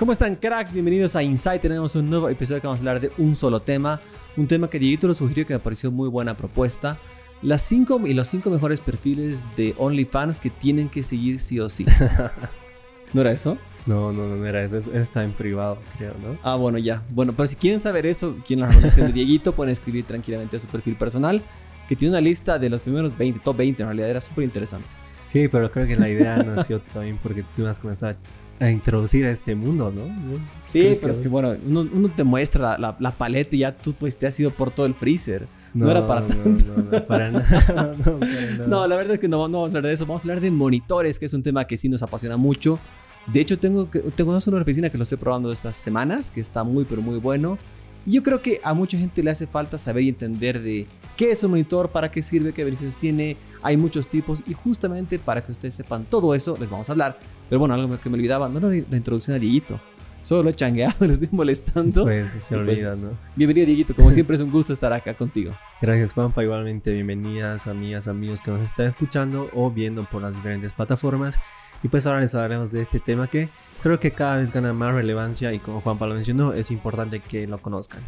¿Cómo están, cracks? Bienvenidos a Insight. Tenemos un nuevo episodio que vamos a hablar de un solo tema. Un tema que Dieguito lo sugirió que me pareció muy buena propuesta. Las 5 y los 5 mejores perfiles de OnlyFans que tienen que seguir sí o sí. ¿No era eso? No, no, no era eso. Eso está en privado, creo, ¿no? Ah, bueno, ya. Bueno, pues si quieren saber eso, quieren la recomendación de Dieguito, pueden escribir tranquilamente a su perfil personal, que tiene una lista de los primeros 20, top 20, en realidad era súper interesante. Sí, pero creo que la idea nació también porque tú has comenzado a introducir a este mundo, ¿no? Sí, pero es que bueno, uno, te muestra la, la, paleta y ya tú pues te has ido por todo el freezer. No, era para tanto. No, no, para nada. No, la verdad es que no, no vamos a hablar de eso. Vamos a hablar de monitores, que es un tema que sí nos apasiona mucho. De hecho, tengo, tengo una oficina que lo estoy probando estas semanas, que está muy, pero muy bueno. Y yo creo que a mucha gente le hace falta saber y entender de qué es un monitor, para qué sirve, qué beneficios tiene. Hay muchos tipos y justamente para que ustedes sepan todo eso les vamos a hablar. Pero bueno, algo que me olvidaba, no la, la introducción a Dieguito. Solo lo he changueado, les estoy molestando. Pues se pues, olvida, ¿no? Bienvenido, Dieguito. Como siempre es un gusto estar acá contigo. Gracias, Juanpa. Igualmente, bienvenidas, amigas, amigos que nos están escuchando o viendo por las diferentes plataformas. Y pues ahora les hablaremos de este tema que creo que cada vez gana más relevancia y como Juanpa lo mencionó, es importante que lo conozcan.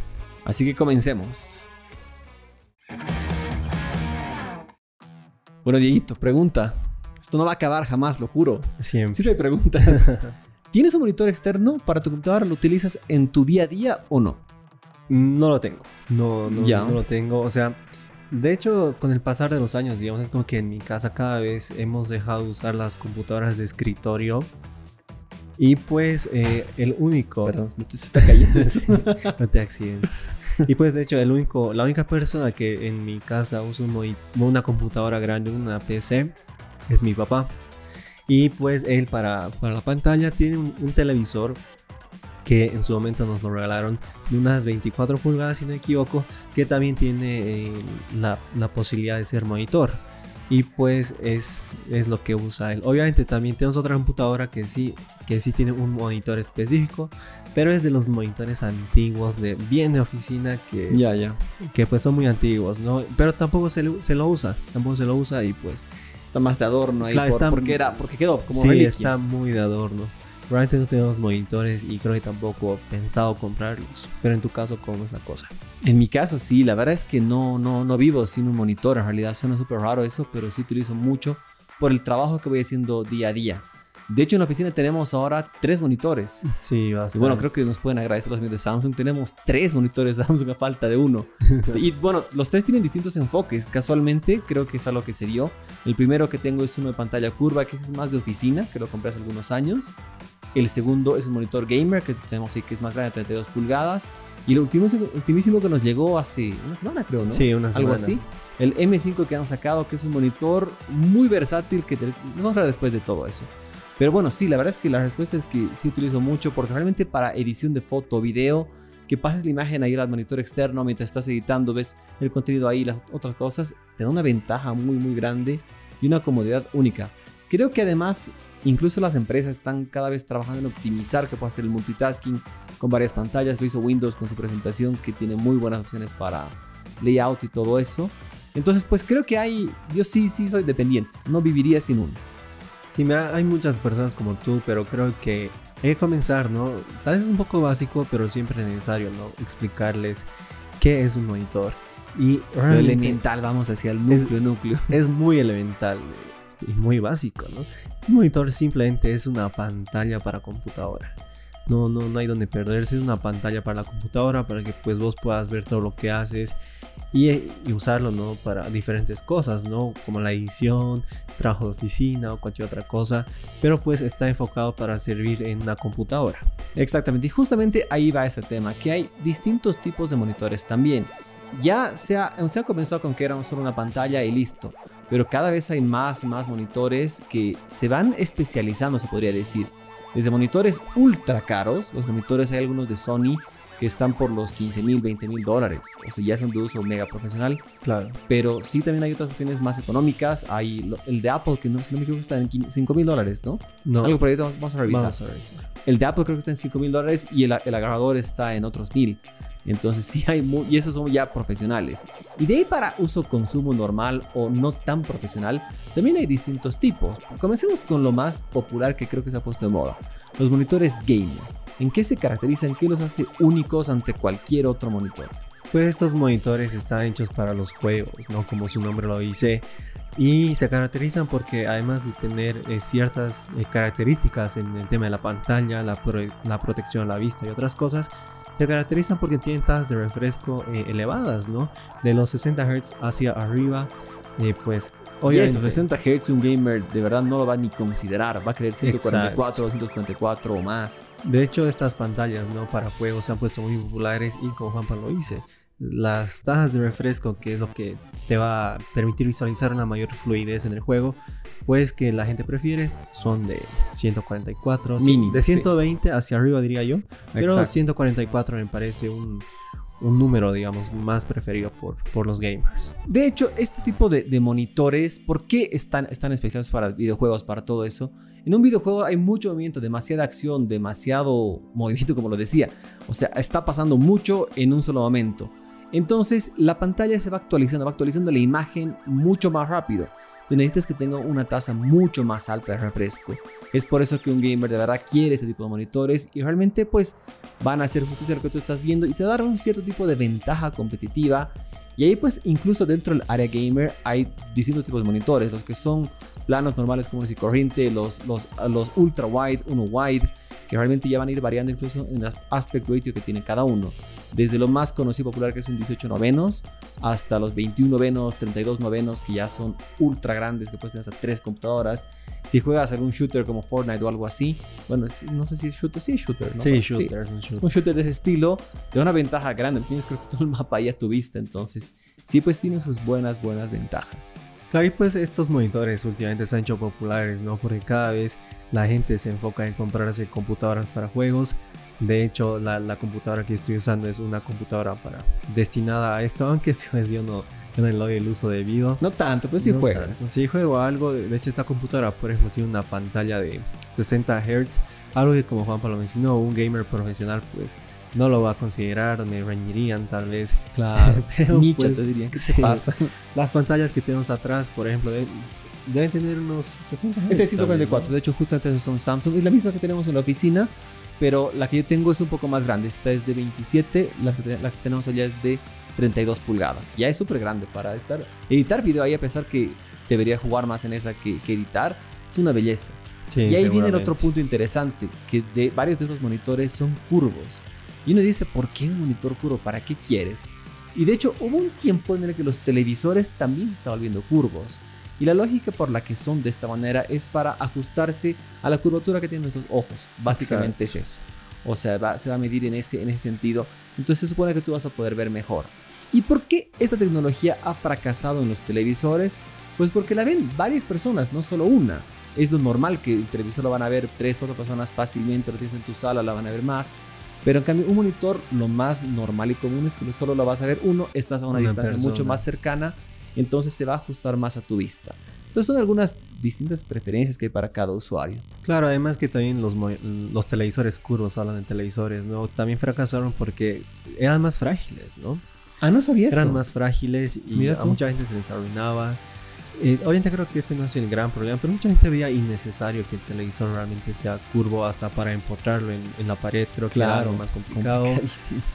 Así que comencemos. Bueno, Dieguito, pregunta. Esto no va a acabar jamás, lo juro. Siempre. Siempre hay preguntas. ¿Tienes un monitor externo para tu computadora? ¿Lo utilizas en tu día a día o no? No lo tengo. No, no, no lo tengo. O sea, de hecho, con el pasar de los años, digamos, es como que en mi casa cada vez hemos dejado de usar las computadoras de escritorio. Y pues eh, el único... Perdón, se está cayendo. no te accidentes. Y pues de hecho el único, la única persona que en mi casa usa una computadora grande, una PC, es mi papá. Y pues él para, para la pantalla tiene un, televisor que en su momento nos lo regalaron de unas 24 pulgadas si no me equivoco, que también tiene eh, la, la, posibilidad de ser monitor. Y pues es, es lo que usa él. Obviamente también tenemos otra computadora que sí, que sí tiene un monitor específico, pero es de los monitores antiguos, de bien de oficina, que, ya, ya. que pues son muy antiguos, ¿no? Pero tampoco se, se lo usa, tampoco se lo usa y pues... Está más de adorno ahí, porque, era, porque quedó como Sí, está muy de adorno. Realmente no tenemos monitores y creo que tampoco he pensado comprarlos. Pero en tu caso, ¿cómo es la cosa? En mi caso, sí. La verdad es que no, no, no vivo sin un monitor. En realidad suena súper raro eso, pero sí utilizo mucho por el trabajo que voy haciendo día a día. De hecho, en la oficina tenemos ahora tres monitores. Sí, bastante. Y bueno, creo que nos pueden agradecer los amigos de Samsung. Tenemos tres monitores Samsung a falta de uno. y bueno, los tres tienen distintos enfoques. Casualmente, creo que es algo que se dio. El primero que tengo es uno de pantalla curva, que es más de oficina, que lo compré hace algunos años. El segundo es un monitor gamer, que tenemos ahí, que es más grande, 32 pulgadas. Y el último, ultimísimo que nos llegó hace una semana, creo, ¿no? Sí, una semana. Algo así. El M5 que han sacado, que es un monitor muy versátil, que te... vamos a hablar después de todo eso. Pero bueno, sí, la verdad es que la respuesta es que sí utilizo mucho porque realmente para edición de foto, video, que pases la imagen ahí al monitor externo mientras estás editando, ves el contenido ahí, las otras cosas, te da una ventaja muy muy grande y una comodidad única. Creo que además incluso las empresas están cada vez trabajando en optimizar que pueda hacer el multitasking con varias pantallas. Lo hizo Windows con su presentación que tiene muy buenas opciones para layouts y todo eso. Entonces pues creo que hay, yo sí, sí soy dependiente, no viviría sin uno. Sí, mira, hay muchas personas como tú, pero creo que hay que comenzar, ¿no? Tal vez es un poco básico, pero siempre es necesario, ¿no? Explicarles qué es un monitor. Y Lo elemental, vamos hacia el núcleo, es, núcleo. Es muy elemental y muy básico, ¿no? Un monitor simplemente es una pantalla para computadora. No, no, no hay donde perderse. Es una pantalla para la computadora para que pues vos puedas ver todo lo que haces y, usarlo, ¿no? Para diferentes cosas, ¿no? Como la edición, trabajo de oficina o cualquier otra cosa. Pero pues está enfocado para servir en una computadora. Exactamente. Y justamente ahí va este tema, que hay distintos tipos de monitores también. Ya se ha, se ha comenzado con que era solo una pantalla y listo. Pero cada vez hay más y más monitores que se van especializando, se podría decir. Desde monitores ultra caros, los monitores hay algunos de Sony que están por los 15 mil, 20 mil dólares. O sea, ya son de uso mega profesional. Claro. Pero sí también hay otras opciones más económicas. Hay el de Apple, que no, si no me equivoco está en 5 mil dólares, ¿no? No. Algo por ahí vamos, a revisar. Vamos a revisar. El de Apple creo que está en 5 mil dólares y el, el agarrador está en otros mil. Entonces sí hay y esos son ya profesionales. Y de ahí para uso consumo normal o no tan profesional, también hay distintos tipos. Comencemos con lo más popular que creo que se ha puesto de moda. los monitores gaming. ¿En qué se caracterizan? ¿Qué los hace únicos ante cualquier otro monitor? Pues estos monitores están hechos para los juegos, ¿no? Como su nombre lo dice. Y se caracterizan porque además de tener eh, ciertas eh, características en el tema de la pantalla, la, la, protección a la vista y otras cosas, se caracterizan porque tienen tasas de refresco eh, elevadas, ¿no? De los 60 Hz hacia arriba, pues Obviamente, 60 Hz un gamer de verdad no lo va ni considerar, va a querer 144, 244 o más. De hecho, estas pantallas no para juegos se han puesto muy populares y como Juanpa lo dice, las tasas de refresco, que es lo que te va a permitir visualizar una mayor fluidez en el juego, pues que la gente prefiere son de 144, de 120 hacia arriba diría yo, pero 144 me parece un, número, digamos, más preferido por, por los gamers. De hecho, este tipo de, monitores, ¿por qué están, están especiales para videojuegos, para todo eso? En un videojuego hay mucho movimiento, demasiada acción, demasiado movimiento, como lo decía. O sea, está pasando mucho en un solo momento. Entonces la pantalla se va actualizando, va actualizando la imagen mucho más rápido. Tú necesitas que tenga una tasa mucho más alta de refresco. Es por eso que un gamer de verdad quiere ese tipo de monitores y realmente pues van a hacer justicia lo que tú estás viendo y te darán un cierto tipo de ventaja competitiva. Y ahí pues incluso dentro del área gamer hay distintos tipos de monitores, los que son planos normales como y corriente, los, los ultra wide, uno wide, que realmente ya van a ir variando incluso en el aspect ratio que tiene cada uno. Desde lo más conocido y popular que es un 18 novenos hasta los 21 novenos, 32 novenos que ya son ultra grandes que puedes tener hasta tres computadoras. Si juegas algún shooter como Fortnite o algo así, bueno, no sé si es shooter, sí es shooter, ¿no? Sí, shooter, Es un shooter. Un shooter de ese estilo te da una ventaja grande, tienes que todo el mapa ahí a tu vista, entonces sí pues tiene sus buenas, buenas ventajas. Claro, y pues estos monitores últimamente se han hecho populares, ¿no? Porque cada vez la gente se enfoca en comprarse computadoras para juegos. De hecho, la, computadora que estoy usando es una computadora para destinada a esto, aunque pues yo no, yo no le doy el uso debido. No tanto, pues sí juegas. Sí juego algo. De hecho, esta computadora, por ejemplo, tiene una pantalla de 60 Hz. Algo que como Juan Pablo mencionó, un gamer profesional pues no lo va a considerar, me reñirían tal vez. Claro, pero pues, te dirían, ¿qué te pasa? Las pantallas que tenemos atrás, por ejemplo, deben tener unos 60 Hz. Este es 144, de hecho justamente esos son Samsung, es la misma que tenemos en la oficina, pero la que yo tengo es un poco más grande, esta es de 27, las que, la que tenemos allá es de 32 pulgadas, ya es súper grande para estar, editar video ahí a pesar que debería jugar más en esa que, editar, es una belleza. y ahí viene el otro punto interesante, que de varios de estos monitores son curvos. Y uno dice, ¿por qué un monitor curvo? ¿Para qué quieres? Y de hecho hubo un tiempo en el que los televisores también se estaban volviendo curvos. Y la lógica por la que son de esta manera es para ajustarse a la curvatura que tienen nuestros ojos. Básicamente es eso. O sea, se va a medir en ese, en ese sentido. Entonces se supone que tú vas a poder ver mejor. ¿Y por qué esta tecnología ha fracasado en los televisores? Pues porque la ven varias personas, no solo una. Es lo normal que el televisor lo van a ver 3, 4 personas fácilmente, lo tienes en tu sala, la van a ver más. Pero en cambio, un monitor, lo más normal y común es que solo lo vas a ver uno, estás a una, distancia mucho más cercana, entonces se va a ajustar más a tu vista. Entonces son algunas distintas preferencias que hay para cada usuario. Claro, además que también los, los televisores curvos, hablan de televisores, ¿no? También fracasaron porque eran más frágiles, ¿no? Ah, no sabía eran eso. Eran más frágiles y a mucha gente se les arruinaba. Eh, obviamente creo que este no es el gran problema, pero mucha gente veía innecesario que el televisor realmente sea curvo hasta para empotrarlo en, la pared, creo que claro, era más complicado.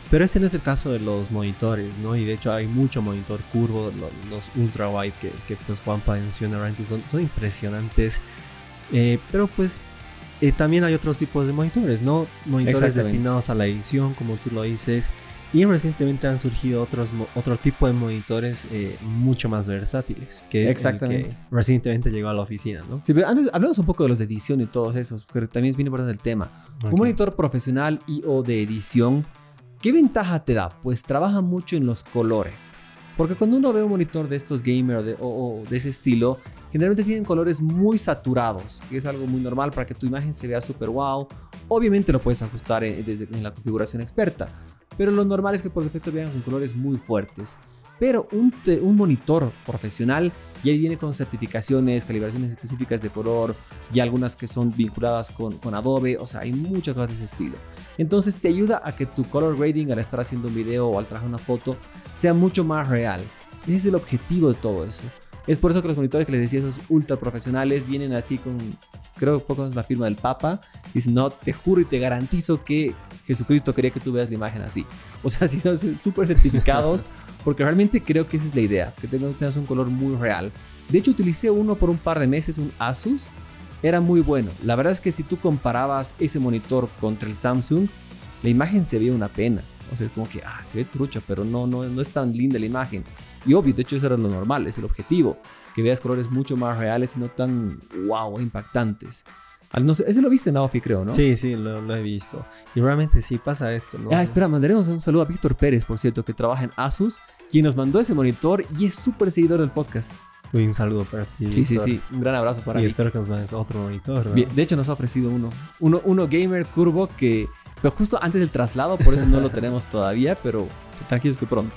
Pero este no es el caso de los monitores, ¿no? Y de hecho hay mucho monitor curvo, los, ultra wide que, que pues Juanpa menciona realmente son, son impresionantes. Eh, pero pues eh, también hay otros tipos de monitores, ¿no? Monitores destinados a la edición, como tú lo dices. Y recientemente han surgido otros, otro tipo de monitores eh, mucho más versátiles, que es Exactamente. que recientemente llegó a la oficina, ¿no? Sí, pero antes hablemos un poco de los de edición y todos esos, porque también es bien importante el tema. Un monitor profesional y o de edición, ¿qué ventaja te da? Pues trabaja mucho en los colores. Porque cuando uno ve un monitor de estos gamer de, o, de ese estilo, generalmente tienen colores muy saturados, que es algo muy normal para que tu imagen se vea súper wow. Obviamente lo puedes ajustar desde en la configuración experta, pero lo normal es que por defecto vean con colores muy fuertes. Pero un, un, monitor profesional ya viene con certificaciones, calibraciones específicas de color y algunas que son vinculadas con, con Adobe, o sea, hay muchas cosas de ese estilo. Entonces te ayuda a que tu color grading al estar haciendo un video o al trabajar una foto sea mucho más real. Ese es el objetivo de todo eso. Es por eso que los monitores que les decía, esos ultra profesionales, vienen así con creo poco es la firma del Papa, dice, no, te juro y te garantizo que Jesucristo quería que tú veas la imagen así. O sea, si súper certificados, porque realmente creo que esa es la idea, que tengas un color muy real. De hecho, utilicé uno por un par de meses, un Asus, era muy bueno. La verdad es que si tú comparabas ese monitor contra el Samsung, la imagen se veía una pena. O sea, es como que, ah, se ve trucha, pero no, no, no es tan linda la imagen. Y obvio, de hecho eso era lo normal, es el objetivo, que veas colores mucho más reales y no tan, wow, impactantes. No sé, ese lo viste en Aofi, creo, ¿no? Sí, sí, lo, he visto. Y realmente sí pasa esto, ¿no? Ah, espera, mandaremos un saludo a Víctor Pérez, por cierto, que trabaja en Asus, quien nos mandó ese monitor y es súper seguidor del podcast. Un saludo para ti. Sí, sí, sí. Un gran abrazo para y Y espero que nos mandes otro monitor. ¿no? De hecho, nos ha ofrecido uno. Uno, uno gamer curvo que. Pero justo antes del traslado, por eso no lo tenemos todavía, pero tranquilos que pronto.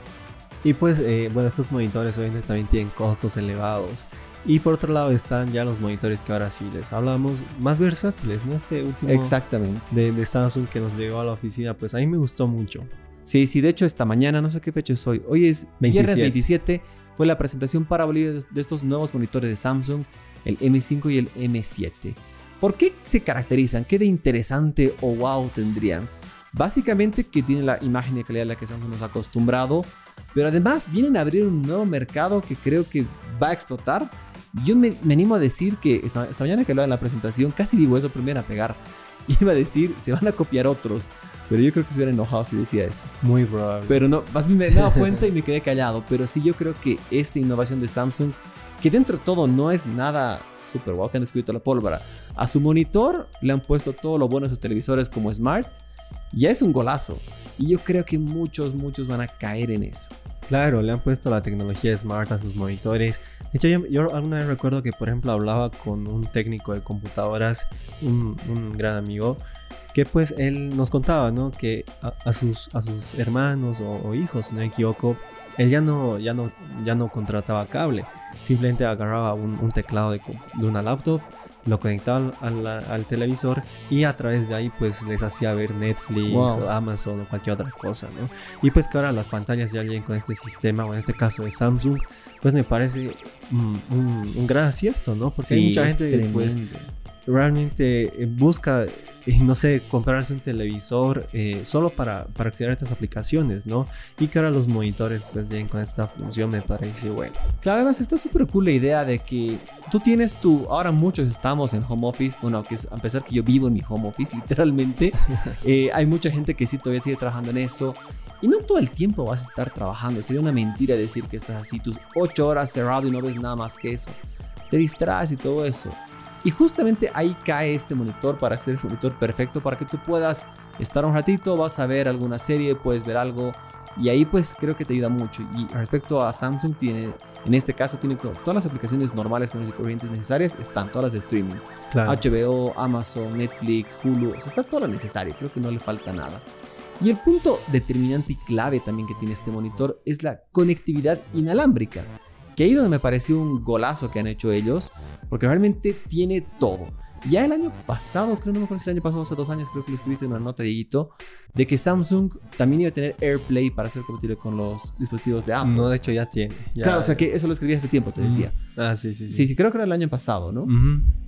Y pues, eh, bueno, estos monitores obviamente también tienen costos elevados. Y por otro lado están ya los monitores que ahora sí les hablamos, más versátiles, ¿no? Este último Exactamente. De, de Samsung que nos llegó a la oficina, pues a mí me gustó mucho. Sí, sí, de hecho esta mañana, no sé qué fecha es hoy, hoy es 27. viernes 27, fue la presentación para Bolivia de estos nuevos monitores de Samsung, el M5 y el M7. ¿Por qué se caracterizan? ¿Qué de interesante o wow tendrían? Básicamente que tienen la imagen de calidad a la que Samsung nos ha acostumbrado, pero además vienen a abrir un nuevo mercado que creo que va a explotar. Yo me, animo a decir que esta, mañana que hablaba en la presentación, casi digo eso primero a pegar. Iba a decir, se van a copiar otros. Pero yo creo que se hubiera enojado si decía eso. Muy probable. Pero no, más bien me he dado cuenta y me quedé callado. Pero sí, yo creo que esta innovación de Samsung, que dentro de todo no es nada super guau que han descubierto la pólvora. A su monitor le han puesto todo lo bueno de sus televisores como Smart. Ya es un golazo. Y yo creo que muchos, muchos van a caer en eso. Claro, le han puesto la tecnología Smart a sus monitores. De hecho, yo, alguna vez recuerdo que, por ejemplo, hablaba con un técnico de computadoras, un, gran amigo, que pues él nos contaba, ¿no? Que a, sus, a sus hermanos o, hijos, si no me equivoco, él ya no, ya no, ya no contrataba cable. Simplemente agarraba un, teclado de, de, una laptop, lo conectaba al, televisor y a través de ahí pues les hacía ver Netflix o Amazon o cualquier otra cosa, ¿no? Y pues que ahora las pantallas ya lleguen con este sistema, o en este caso de Samsung, pues me parece un, gran acierto, ¿no? Porque hay mucha gente pues realmente eh, busca, eh, no sé, comprarse un televisor eh, solo para, para acceder a estas aplicaciones, ¿no? Y que ahora los monitores pues lleguen con esta función me parece bueno. Claro, además está súper cool la idea de que tú tienes tu, ahora muchos estamos en home office, bueno, que a pesar que yo vivo en mi home office, literalmente, hay mucha gente que sí todavía sigue trabajando en eso. Y no todo el tiempo vas a estar trabajando. Sería una mentira decir que estás así tus 8 horas cerrado y no ves nada más que eso. Te distraes y todo eso. Y justamente ahí cae este monitor para ser el monitor perfecto para que tú puedas estar un ratito, vas a ver alguna serie, puedes ver algo y ahí pues creo que te ayuda mucho. Y respecto a Samsung tiene, en este caso tiene todas las aplicaciones normales con las corrientes necesarias, están todas las de streaming. HBO, Amazon, Netflix, Hulu, o sea, está todo lo necesario, creo que no le falta nada. Y el punto determinante y clave también que tiene este monitor es la conectividad inalámbrica. Que ahí donde me pareció un golazo que han hecho ellos, porque realmente tiene todo. Ya el año pasado, creo, no me acuerdo si el año pasado, hace dos años, creo que lo escribiste en una nota, Dieguito, de que Samsung también iba a tener AirPlay para ser compatible con los dispositivos de Apple. No, de hecho ya tiene. Claro, o sea que eso lo escribí hace tiempo, te decía. Ah, sí, sí, sí. Sí, sí, creo que era el año pasado, ¿no?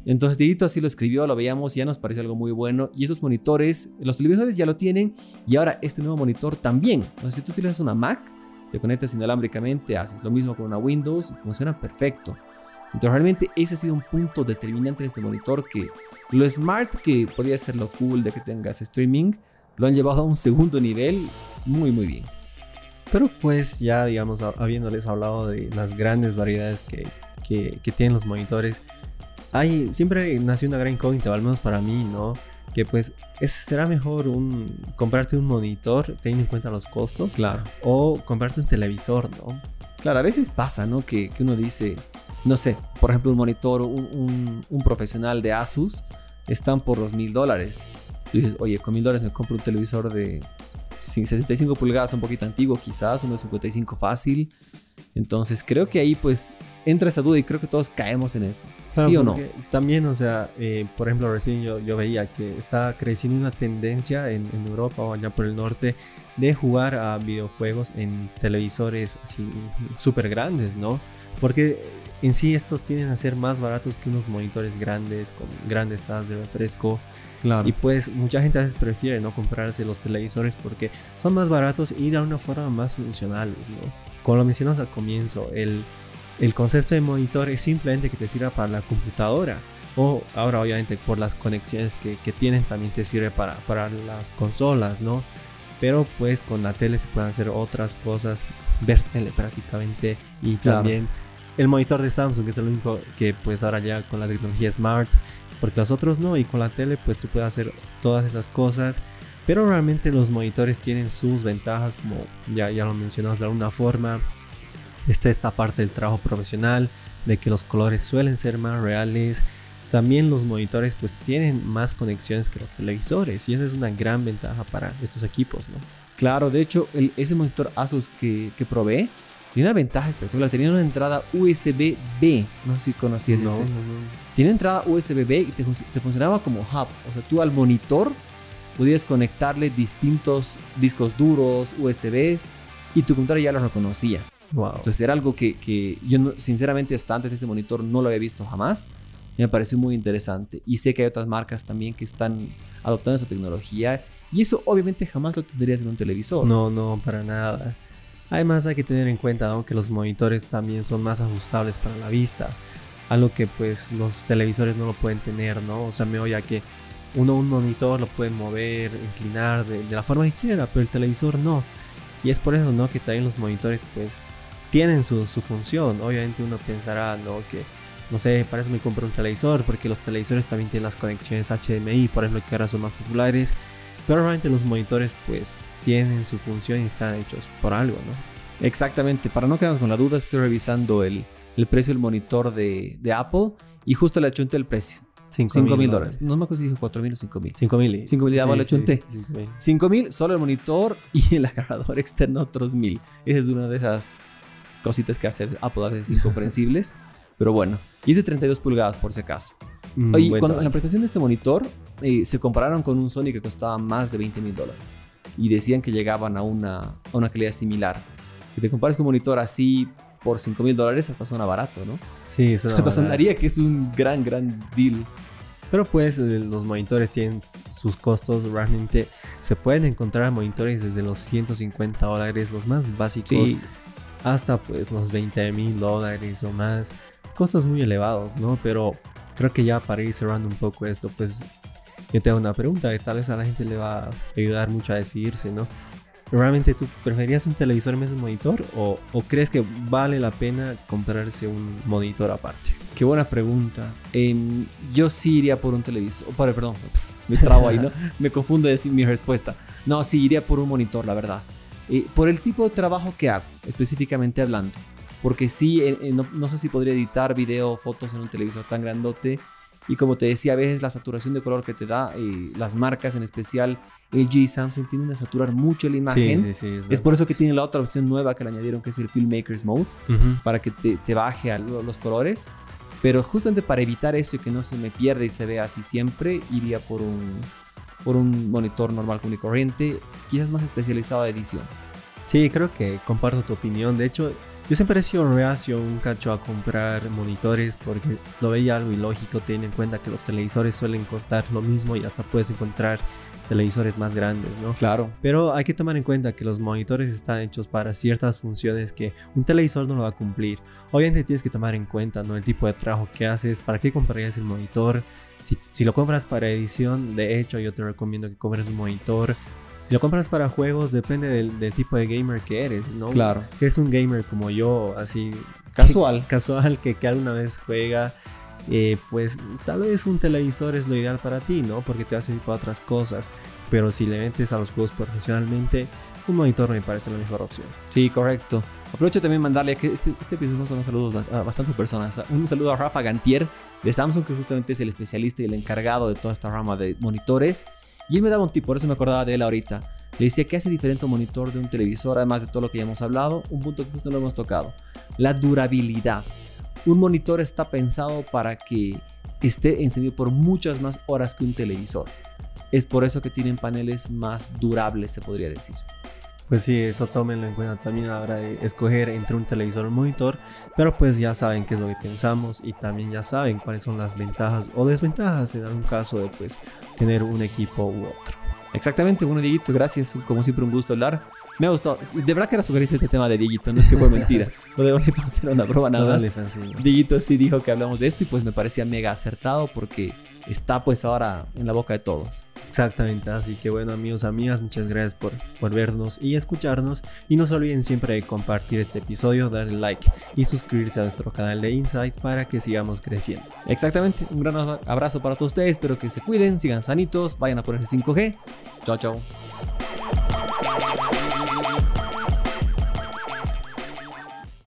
Entonces Dieguito así lo escribió, lo veíamos ya nos pareció algo muy bueno. Y esos monitores, los televisores ya lo tienen y ahora este nuevo monitor también. Entonces si tú utilizas una Mac, te conectas inalámbricamente, haces lo mismo con una Windows y funciona perfecto. Entonces realmente ese ha sido un punto determinante en este monitor que lo smart que podía ser lo cool de que tengas streaming, lo han llevado a un segundo nivel muy muy bien. Pero pues ya digamos, habiéndoles hablado de las grandes variedades que, que, tienen los monitores, hay, siempre nació una gran incógnita, al menos para mí, ¿no? Que pues será mejor un, comprarte un monitor teniendo en cuenta los costos. Claro. O comprarte un televisor, ¿no? Claro, a veces pasa, ¿no? Que, que uno dice, no sé, por ejemplo, un monitor, un, un, profesional de Asus, están por los mil dólares. Tú dices, oye, con mil dólares me compro un televisor de 65 pulgadas, un poquito antiguo quizás, uno de 55 fácil. Entonces creo que ahí pues entra esa duda y creo que todos caemos en eso. ¿Sí o no? También, o sea, eh, por ejemplo, recién yo, yo, veía que está creciendo una tendencia en, en, Europa o allá por el norte de jugar a videojuegos en televisores así súper grandes, ¿no? Porque en sí estos tienden a ser más baratos que unos monitores grandes con grandes tasas de refresco. Claro. Y pues mucha gente a veces prefiere no comprarse los televisores porque son más baratos y de una forma más funcional. ¿no? Como lo mencionas al comienzo, el, el concepto de monitor es simplemente que te sirva para la computadora. O ahora obviamente por las conexiones que, que tienen también te sirve para, para las consolas, ¿no? Pero pues con la tele se pueden hacer otras cosas, ver tele prácticamente y Claro. también el monitor de Samsung que es el único que pues ahora ya con la tecnología smart, porque los otros no y con la tele pues tú puedes hacer todas esas cosas. Pero realmente los monitores tienen sus ventajas, como ya, ya lo mencionas de alguna forma. Está esta parte del trabajo profesional, de que los colores suelen ser más reales. También los monitores pues tienen más conexiones que los televisores y esa es una gran ventaja para estos equipos, ¿no? Claro, de hecho, el- ese monitor Asus que, que probé tiene una ventaja espectacular. Tenía una entrada USB-B. No sé si conocías No, ese. no, no. Tiene entrada USB-B y te funcionaba como hub. O sea, tú al monitor podías conectarle distintos discos duros, USBs y tu computadora ya los reconocía. Wow. Entonces era algo que, que yo no- sinceramente hasta antes de ese monitor no lo había visto jamás. Y me pareció muy interesante. Y sé que hay otras marcas también que están adoptando esa tecnología. Y eso obviamente jamás lo tendrías en un televisor. No, no, para nada. Además hay que tener en cuenta ¿no? que los monitores también son más ajustables para la vista. Algo que pues los televisores no lo pueden tener, ¿no? O sea, me oye que uno un monitor lo pueden mover, inclinar de, la forma que quiera, pero el televisor no. Y es por eso, ¿no? Que también los monitores pues tienen su, su función. Obviamente uno pensará, ¿no? Que, no sé, para eso me compro un televisor, porque los televisores también tienen las conexiones HDMI, por ejemplo, que ahora son más populares. Pero realmente los monitores pues tienen su función y están hechos por algo, ¿no? Exactamente. Para no quedarnos con la duda, estoy revisando el, el precio del monitor de, de Apple. Y justo le achunté el precio. 5 mil dólares. No me acuerdo si dijo 4 mil o 5 mil. 5 mil. 5 mil, ya vale, chunté. 5 mil. 5 mil solo el monitor y el agarrador externo otros mil. Esa es una de esas cositas que hace Apple a veces incomprensibles. Pero bueno, y es de 32 pulgadas por si acaso. Mm, Oye, cuando- en la presentación de este monitor eh, se compararon con un Sony que costaba más de 20 mil dólares. Y decían que llegaban a una, a una calidad similar. Que te compares con un monitor así por 5 mil dólares hasta suena barato, ¿no? Sí, suena hasta barato. sonaría que es un gran, gran deal. Pero pues eh, los monitores tienen sus costos, realmente se pueden encontrar monitores desde los 150 dólares, los más básicos, Sí, hasta pues los 20 mil dólares o más. Costos muy elevados, ¿no? Pero creo que ya para ir cerrando un poco esto, pues yo te hago una pregunta que tal vez a la gente le va a ayudar mucho a decidirse, ¿no? ¿Realmente tú preferirías un televisor en vez de un monitor o, o crees que vale la pena comprarse un monitor aparte? Qué buena pregunta. Em, yo sí iría por un televisor. Oh, perdón, me trabo ahí, ¿no? Me confunde decir mi respuesta. No, sí iría por un monitor, la verdad. Eh, por el tipo de trabajo que hago, específicamente hablando. Porque sí, eh, eh, no, no sé si podría editar video o fotos en un televisor tan grandote. Y como te decía, a veces la saturación de color que te da, eh, las marcas en especial LG y Samsung tienden a saturar mucho la imagen. Sí, sí, sí. Es por eso que tienen la otra opción nueva que le añadieron, que es el Filmmakers Mode Ujú. para que te, te baje a lo- los colores. Pero justamente para evitar eso y que no se me pierda y se vea así siempre, iría por un, por un monitor normal común y corriente, quizás más especializado de edición. Sí, creo que comparto tu opinión. De hecho, yo siempre he sido reacio un cacho a comprar monitores porque lo veía algo ilógico teniendo en cuenta que los televisores suelen costar lo mismo y hasta puedes encontrar televisores más grandes, ¿no? Claro. Pero hay que tomar en cuenta que los monitores están hechos para ciertas funciones que un televisor no lo va a cumplir. Obviamente tienes que tomar en cuenta ¿no? el tipo de trabajo que haces, para qué comprarías el monitor. Si, si lo compras para edición, de hecho yo te recomiendo que compres un monitor. Si lo compras para juegos, depende del, del tipo de gamer que eres, ¿no? Claro. Si eres un gamer como yo, así Casual. casual que, que alguna vez juega, eh, pues tal vez un televisor es lo ideal para ti, ¿no? Porque te va a servir para otras cosas. Pero si le metes a los juegos profesionalmente, un monitor me parece la mejor opción. Sí, correcto. Aprovecho también mandarle que este, este episodio son saludos a bastantes personas. Un saludo a Rafa Gantier de Samsung, que justamente es el especialista y el encargado de toda esta rama de monitores. Y él me daba un tip, por eso me acordaba de él ahorita. Le decía que hace diferente un monitor de un televisor, además de todo lo que ya hemos hablado. Un punto que justo no lo hemos tocado: la durabilidad. Un monitor está pensado para que esté encendido por muchas más horas que un televisor. Es por eso que tienen paneles más durables, se podría decir. Pues sí, eso tómenlo en cuenta también a la hora de escoger entre un televisor o un monitor, pero pues ya saben qué es lo que pensamos y también ya saben cuáles son las ventajas o desventajas en algún caso de pues tener un equipo u otro. Exactamente, bueno, Dieguito, gracias. Como siempre, un gusto hablar. Me ha gustado. De verdad que era sugerirse este tema de Dieguito, no es que fue mentira. Lo de OnlyFans era una prueba nada más. Dieguito sí dijo que hablamos de esto y pues me parecía mega acertado porque está pues ahora en la boca de todos. Exactamente, así que bueno amigos, amigas, muchas gracias por, por vernos y escucharnos y no se olviden siempre de compartir este episodio, darle like y suscribirse a nuestro canal de Insight para que sigamos creciendo. Exactamente, un gran abrazo para todos ustedes, espero que se cuiden, sigan sanitos, vayan a ponerse 5G. Chao, chao.